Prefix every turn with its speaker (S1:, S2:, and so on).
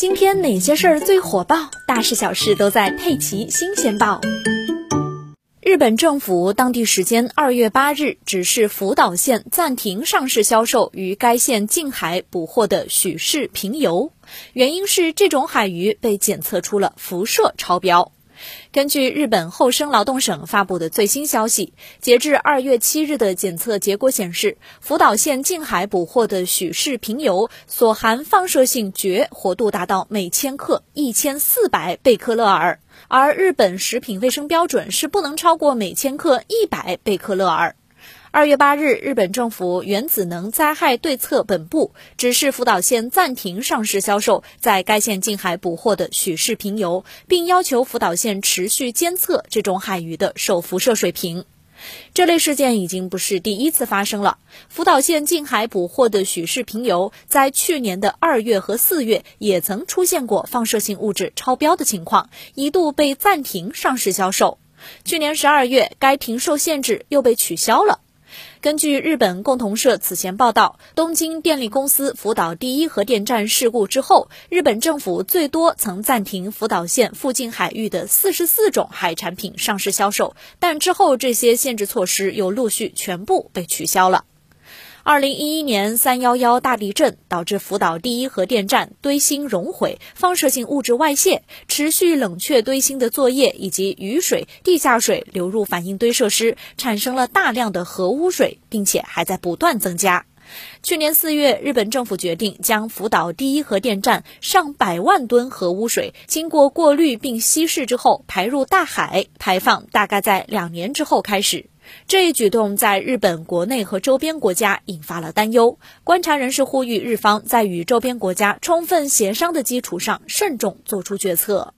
S1: 今天哪些事儿最火爆？大事小事都在《佩奇新鲜报》。日本政府当地时间二月八日指示福岛县暂停上市销售于该县近海捕获的许氏平游，原因是这种海鱼被检测出了辐射超标。根据日本厚生劳动省发布的最新消息，截至二月七日的检测结果显示，福岛县近海捕获的许氏平游所含放射性碘活度达到每千克一千四百贝克勒尔，而日本食品卫生标准是不能超过每千克一百贝克勒尔。二月八日，日本政府原子能灾害对策本部指示福岛县暂停上市销售在该县近海捕获的许氏平游，并要求福岛县持续监测这种海鱼的受辐射水平。这类事件已经不是第一次发生了。福岛县近海捕获的许氏平游，在去年的二月和四月也曾出现过放射性物质超标的情况，一度被暂停上市销售。去年十二月，该停售限制又被取消了。根据日本共同社此前报道，东京电力公司福岛第一核电站事故之后，日本政府最多曾暂停福岛县附近海域的四十四种海产品上市销售，但之后这些限制措施又陆续全部被取消了。二零一一年三幺幺大地震导致福岛第一核电站堆芯熔毁，放射性物质外泄，持续冷却堆芯的作业以及雨水、地下水流入反应堆设施，产生了大量的核污水，并且还在不断增加。去年四月，日本政府决定将福岛第一核电站上百万吨核污水经过过滤并稀释之后排入大海，排放大概在两年之后开始。这一举动在日本国内和周边国家引发了担忧。观察人士呼吁日方在与周边国家充分协商的基础上，慎重做出决策。